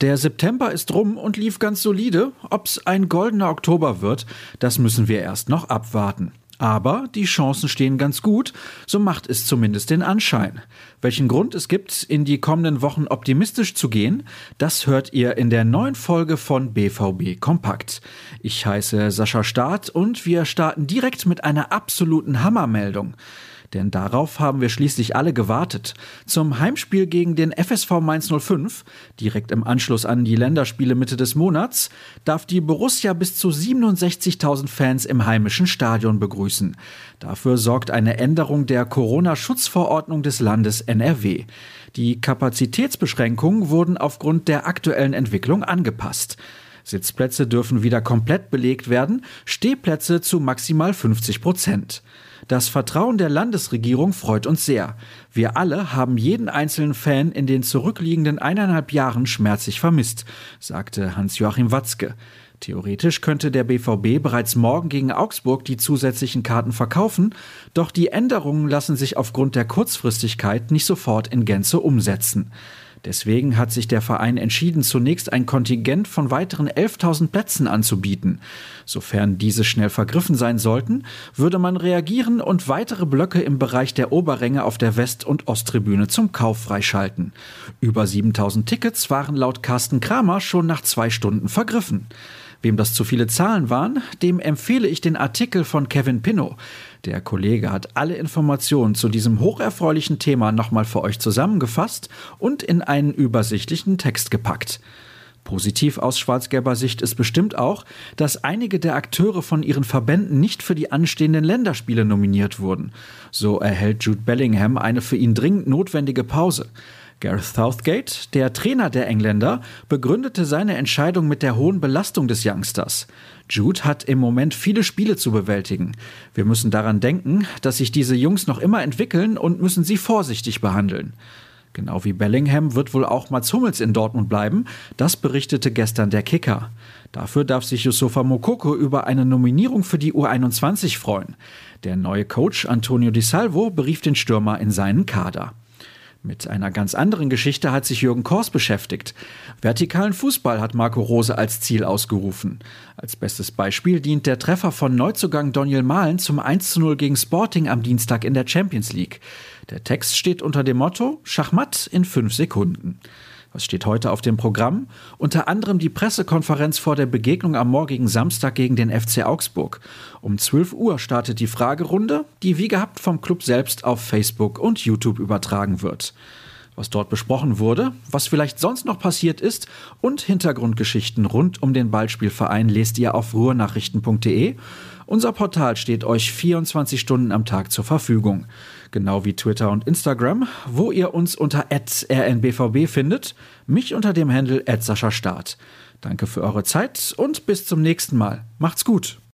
Der September ist rum und lief ganz solide. Ob's ein goldener Oktober wird, das müssen wir erst noch abwarten. Aber die Chancen stehen ganz gut, so macht es zumindest den Anschein. Welchen Grund es gibt, in die kommenden Wochen optimistisch zu gehen, das hört ihr in der neuen Folge von BVB Kompakt. Ich heiße Sascha Staat und wir starten direkt mit einer absoluten Hammermeldung. Denn darauf haben wir schließlich alle gewartet. Zum Heimspiel gegen den FSV Mainz 05, direkt im Anschluss an die Länderspiele Mitte des Monats, darf die Borussia bis zu 67.000 Fans im heimischen Stadion begrüßen. Dafür sorgt eine Änderung der Corona-Schutzverordnung des Landes NRW. Die Kapazitätsbeschränkungen wurden aufgrund der aktuellen Entwicklung angepasst. Sitzplätze dürfen wieder komplett belegt werden, Stehplätze zu maximal 50 Prozent. Das Vertrauen der Landesregierung freut uns sehr. Wir alle haben jeden einzelnen Fan in den zurückliegenden eineinhalb Jahren schmerzlich vermisst, sagte Hans-Joachim Watzke. Theoretisch könnte der BVB bereits morgen gegen Augsburg die zusätzlichen Karten verkaufen, doch die Änderungen lassen sich aufgrund der Kurzfristigkeit nicht sofort in Gänze umsetzen. Deswegen hat sich der Verein entschieden, zunächst ein Kontingent von weiteren 11.000 Plätzen anzubieten. Sofern diese schnell vergriffen sein sollten, würde man reagieren und weitere Blöcke im Bereich der Oberränge auf der West- und Osttribüne zum Kauf freischalten. Über 7.000 Tickets waren laut Carsten Kramer schon nach zwei Stunden vergriffen. Wem das zu viele Zahlen waren, dem empfehle ich den Artikel von Kevin Pinnow. Der Kollege hat alle Informationen zu diesem hocherfreulichen Thema nochmal für euch zusammengefasst und in einen übersichtlichen Text gepackt. Positiv aus schwarz-gelber Sicht ist bestimmt auch, dass einige der Akteure von ihren Verbänden nicht für die anstehenden Länderspiele nominiert wurden. So erhält Jude Bellingham eine für ihn dringend notwendige Pause. Gareth Southgate, der Trainer der Engländer, begründete seine Entscheidung mit der hohen Belastung des Youngsters. Jude hat im Moment viele Spiele zu bewältigen. Wir müssen daran denken, dass sich diese Jungs noch immer entwickeln und müssen sie vorsichtig behandeln. Genau wie Bellingham wird wohl auch Mats Hummels in Dortmund bleiben. Das berichtete gestern der Kicker. Dafür darf sich Yusufa Mokoko über eine Nominierung für die U21 freuen. Der neue Coach Antonio Di Salvo berief den Stürmer in seinen Kader. Mit einer ganz anderen Geschichte hat sich Jürgen Kors beschäftigt. Vertikalen Fußball hat Marco Rose als Ziel ausgerufen. Als bestes Beispiel dient der Treffer von Neuzugang Daniel Mahlen zum 1 zu 0 gegen Sporting am Dienstag in der Champions League. Der Text steht unter dem Motto Schachmatt in fünf Sekunden. Was steht heute auf dem Programm? Unter anderem die Pressekonferenz vor der Begegnung am morgigen Samstag gegen den FC Augsburg. Um 12 Uhr startet die Fragerunde, die wie gehabt vom Club selbst auf Facebook und YouTube übertragen wird. Was dort besprochen wurde, was vielleicht sonst noch passiert ist und Hintergrundgeschichten rund um den Ballspielverein lest ihr auf ruhrnachrichten.de unser Portal steht euch 24 Stunden am Tag zur Verfügung. Genau wie Twitter und Instagram, wo ihr uns unter rnbvb findet, mich unter dem Handle Start. Danke für eure Zeit und bis zum nächsten Mal. Macht's gut.